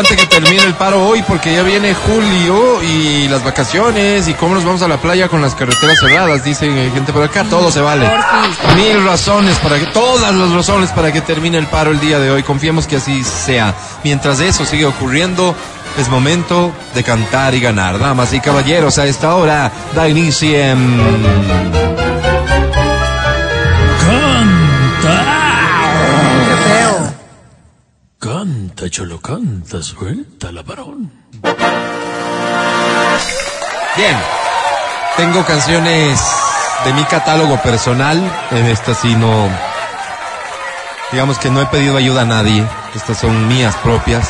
importante que termine el paro hoy porque ya viene julio y las vacaciones y cómo nos vamos a la playa con las carreteras cerradas, dicen eh, gente por acá, todo se vale. Mil razones para que, todas las razones para que termine el paro el día de hoy. Confiemos que así sea. Mientras eso sigue ocurriendo, es momento de cantar y ganar. Damas y caballeros, a esta hora da inicio en... Canta, cholo, canta, suelta la varón. Bien, tengo canciones de mi catálogo personal. En esta sí no. Digamos que no he pedido ayuda a nadie. Estas son mías propias.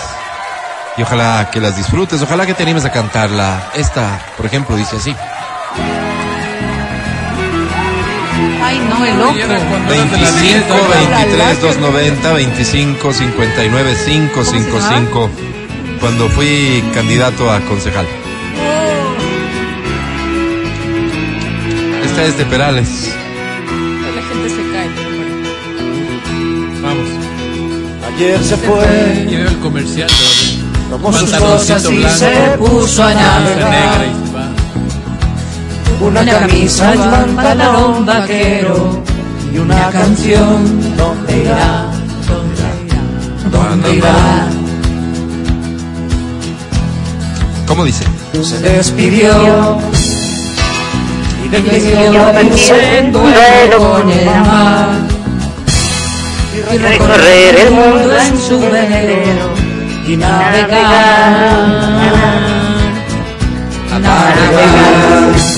Y ojalá que las disfrutes. Ojalá que te animes a cantarla. Esta, por ejemplo, dice así. Ay, no, el loco. 25 23 290 25 59 555 cuando fui candidato a concejal. Esta es de Perales. La gente se cae. Vamos. Ayer se fue, Y veo el comercial. tomó sus Pantaloncito cosas y blanco. se puso a navegar. Una camisa y un pantalón vaquero y una canción. ¿Dónde irá? ¿Dónde irá? ¿Cómo dice? Se despidió y de yo pensé en duelo con el mar y recorrer el mundo en su velero y navegar, navegar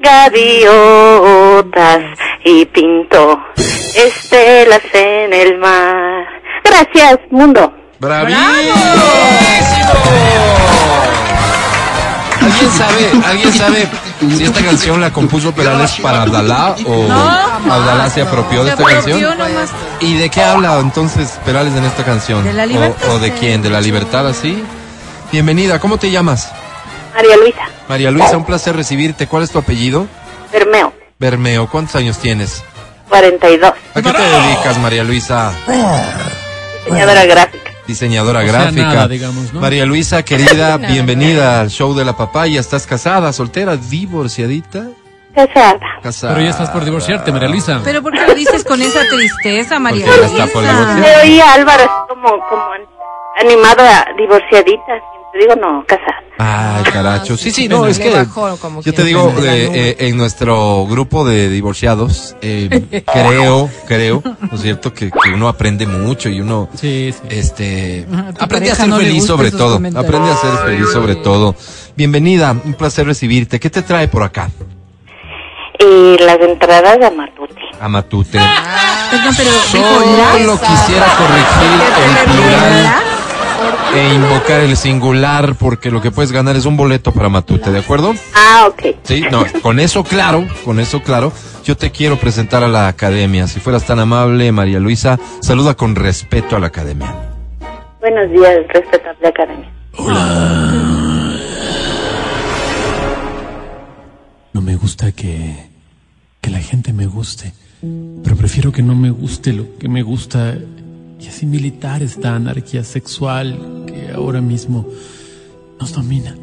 gaviotas y pintó estelas en el mar. Gracias, mundo. ¡Bravísimo! ¿Alguien sabe, ¿Alguien sabe si esta canción la compuso Perales para Abdalá o Abdalá se apropió de esta canción? nomás. ¿Y de qué habla entonces Perales en esta canción? De la ¿O- libertad, ¿O, de quién? ¿De la libertad así? Bienvenida, ¿cómo te llamas? María Luisa, María Luisa, un placer recibirte. ¿Cuál es tu apellido? Bermeo, Bermeo, ¿cuántos años tienes? 42, ¿A qué te dedicas, María Luisa? diseñadora gráfica. Diseñadora O sea, gráfica. nada, digamos, ¿no? María Luisa, querida, Nada, bienvenida al show de la papaya. ¿Estás casada, soltera, divorciadita? Casada. Casada. Pero ya estás por divorciarte, María Luisa. Pero ¿por qué lo dices con esa tristeza, María ya está por Luisa? divorciar. Me oía a Álvaro como, como animada, divorciadita. Te digo, no, casada. Ay, caracho. Sí, sí, no, es que bajó como yo te digo, eh, eh, en nuestro grupo de divorciados, eh, creo, creo, ¿no es cierto? Que, que uno aprende mucho y uno, Sí, sí. este, aprende a ser no feliz sobre todo. Aprende a ser feliz sobre todo. Bienvenida, un placer recibirte. ¿Qué te trae por acá? Y las entradas a Matute. A Matute. Pero Solo quisiera corregir el plural e invocar el singular porque lo que puedes ganar es un boleto para Matute, ¿de acuerdo? Ah, ok. Sí, no, con eso claro, con eso claro, yo te quiero presentar a la academia. Si fueras tan amable, María Luisa, saluda con respeto a la academia. Buenos días, respetable academia. No me gusta que, que la gente me guste, pero prefiero que no me guste lo que me gusta y así militar esta anarquía sexual que ahora mismo nos domina.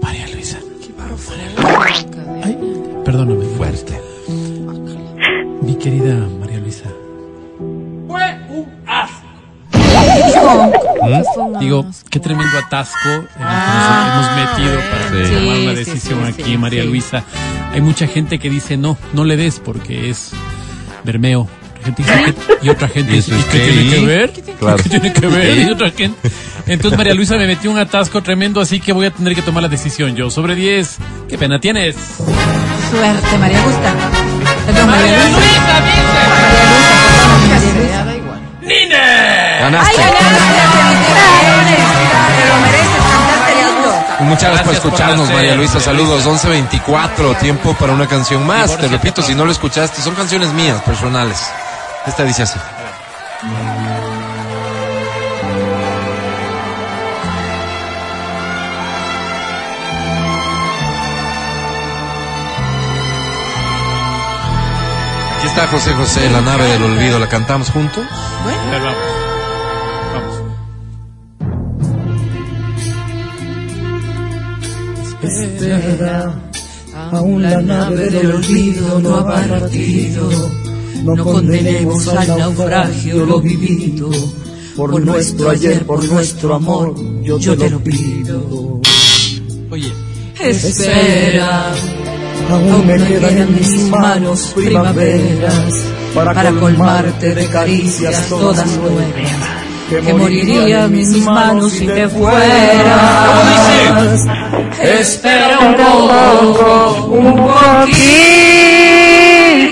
María Luisa. Ay, perdóname. Fuerte. Mi querida María Luisa. Digo, qué tremendo atasco en el que nos hemos metido para Sí. tomar una sí, decisión sí, aquí, María sí. Luisa. Hay mucha gente que dice no, no le des porque es Bermeo. Gente dice y otra gente ¿Y dice, eso es ¿y qué tiene que ver? Claro. ¿Qué tiene que ver? ¿Sí? Y otra gente. Entonces María Luisa me metió un atasco tremendo, así que voy a tener que tomar la decisión yo. Sobre 10, ¿qué pena tienes? Suerte, María Gusta. Perdón, María Luisa. María Luisa, María Luisa. Ganaste. Ay. Muchas gracias por escucharnos, María Luisa. Saludos. Luisa. 11.24, tiempo para una canción más. Te repito, si no lo escuchaste, son canciones mías, personales. Esta dice así. Aquí está José José, la nave del olvido. ¿La cantamos juntos? A ver, vamos. Vamos. Espera, aún la nave del olvido no ha partido. No condenemos al naufragio lo vivido. Por nuestro ayer, por nuestro amor, yo te lo pido. Oye, Espera, aún me quedan en mis manos primaveras para colmarte de caricias todas nuevas. Que morirían mis manos si te fueras. Espera un poco, un poquito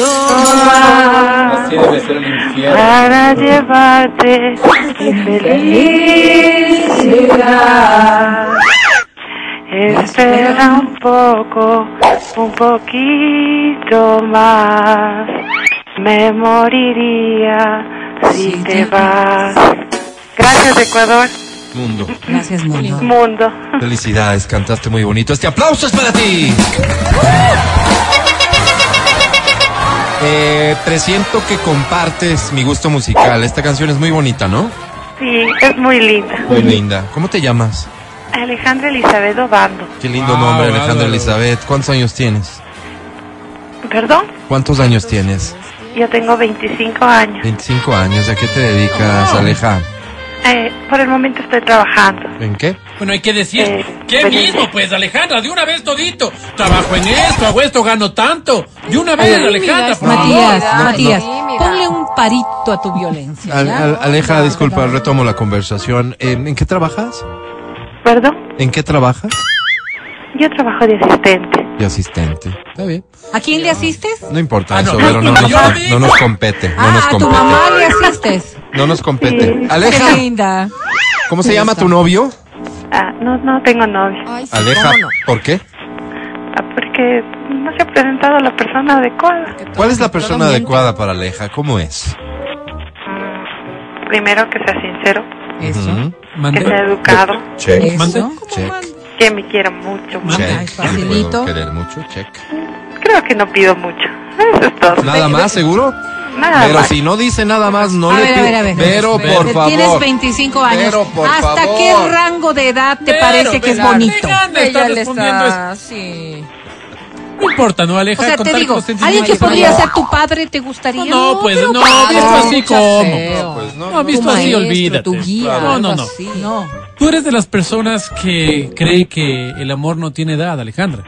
más. debe ser un infierno. Para llevarte mi felicidad. Espera un poco, un poquito más. Me moriría si te vas. Gracias, Ecuador. Mundo. Gracias, mundo. Mundo. Felicidades, cantaste muy bonito. Este aplauso es para ti. Eh, presiento que compartes mi gusto musical. Esta canción es muy bonita, ¿no? Sí, es muy linda. Muy linda. ¿Cómo te llamas? Alejandra Elizabeth Obando. Qué lindo Wow, nombre, Alejandra. Elizabeth. ¿Cuántos años tienes? ¿Perdón? ¿Cuántos años tienes? Yo tengo 25 años. 25 años. ¿A qué te dedicas, Aleja? Eh, por el momento estoy trabajando. ¿En qué? Bueno, hay que decir, Eh, ¿qué pues, mismo, eh. pues, Alejandra? De una vez todito. Trabajo en esto, hago esto, gano tanto. De una vez, Alejandra, por Matías, favor. Matías, no. ponle un parito a tu violencia. Al- ¿ya? al- Aleja, disculpa, retomo la conversación. Eh, ¿En qué trabajas? ¿Perdón? ¿En qué trabajas? Yo trabajo de asistente. De asistente. Está bien. ¿A quién le asistes? No importa Ah, eso, no, pero no, no, nos, no compete. No ah, nos a tu compete. mamá le asistes. No nos compete. Sí. Aleja, Qué linda. ¿cómo se llama tu novio? Ah, no, no tengo novio. Ay, sí, Aleja, no. ¿por qué? Ah, porque no se ha presentado la persona adecuada. ¿Cuál es la persona adecuada para Aleja? ¿Cómo es? Mm, Primero que sea sincero, Eso. Que sea educado, Check. Mande. Eso. Check. que me quiera mucho. Check. Facilito. puedo querer mucho. Check. Creo que no pido mucho. Eso es todo. ¿Nada más, seguro? Nada Pero más. si no dice nada más, no a le ver, a pido- ver, a ver. Pero, por favor. Tienes 25 años. Pero, por ¿Hasta favor. qué rango de edad te Pero, parece que es bonito? Alejandra está Ella le respondiendo está, sí. No importa, ¿no, Aleja? O sea, te digo, alguien que podría ser tu padre, ¿te gustaría? No, pues, pero no, padre, visto así como. Pues no, No, visto Tu así, olvídate. guía, No, no, no. así. No. Tú eres de las personas que cree que el amor no tiene edad, Alejandra.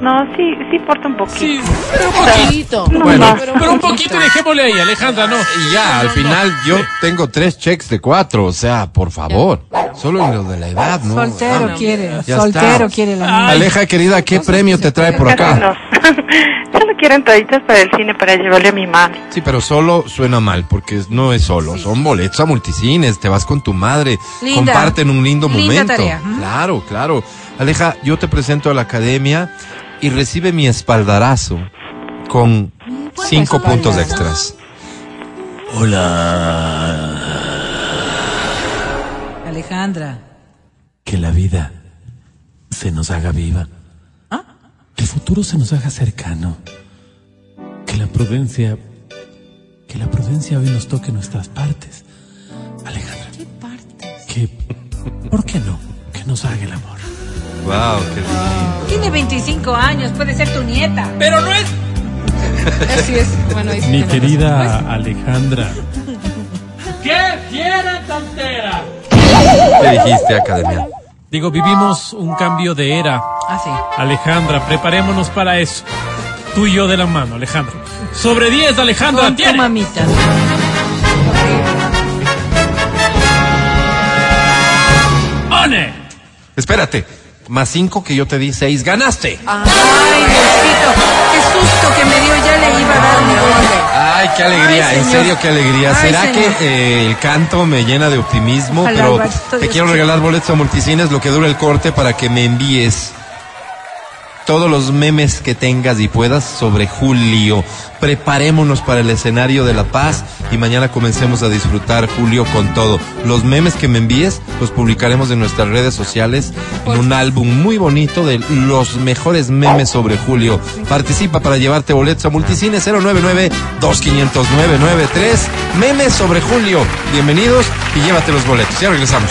No, sí, sí importa un poquito. Sí, pero un poquito. No, Bueno. no. Pero un poquito dejémosle ahí, Alejandra, no. Y ya, al final yo tengo tres checks de cuatro, o sea, por favor. Solo en lo de la edad, ¿no? Soltero Ah, quiere, ya soltero está. quiere la niña. Aleja, querida, ¿qué premio te trae por acá? no. Solo quiero entraditas para el cine para llevarle a mi mami. Sí, pero solo suena mal, porque no es solo. Son boletos a multicines, te vas con tu madre, Linda. comparten un lindo Linda momento. tarea. Claro, claro. Aleja, yo te presento a la academia y recibe mi espaldarazo con cinco puntos extras. Alejandra. Que la vida se nos haga viva. Que el futuro se nos haga cercano. Que la prudencia. Que la prudencia hoy nos toque nuestras partes. Alejandra. ¿Qué partes? Que. ¿Por qué no? Que nos haga el amor. Wow, qué lindo. Tiene 25 años, puede ser tu nieta. Pero no es. Así es. Bueno, Mi querida Alejandra. ¿Qué quiere, tontera? ¿Qué dijiste, academia? Digo, vivimos un cambio de era. Ah, sí. Alejandra, preparémonos para eso. Tú y yo de la mano, Alejandro. Sobre 10, Alejandro, Con tu mamita. ¡One! Espérate. Más cinco que yo te di seis. ¡Ganaste! Ay, Diosito, qué susto que me dio, ya le iba a dar mi gol. Ay, qué alegría, Ay, en serio, qué alegría. Ay, ¿Será señor. que eh, el canto me llena de optimismo? Ojalá, pero te quiero regalar boletos a multicines, lo que dura el corte, para que me envíes todos los memes que tengas y puedas sobre Julio. Preparémonos para el escenario de La Paz y mañana comencemos a disfrutar Julio con todo. Los memes que me envíes los publicaremos en nuestras redes sociales en un álbum muy bonito de los mejores memes sobre Julio. Participa para llevarte boletos a Multicine 099 2500 993 Memes sobre Julio. Bienvenidos y llévate los boletos. Ya regresamos.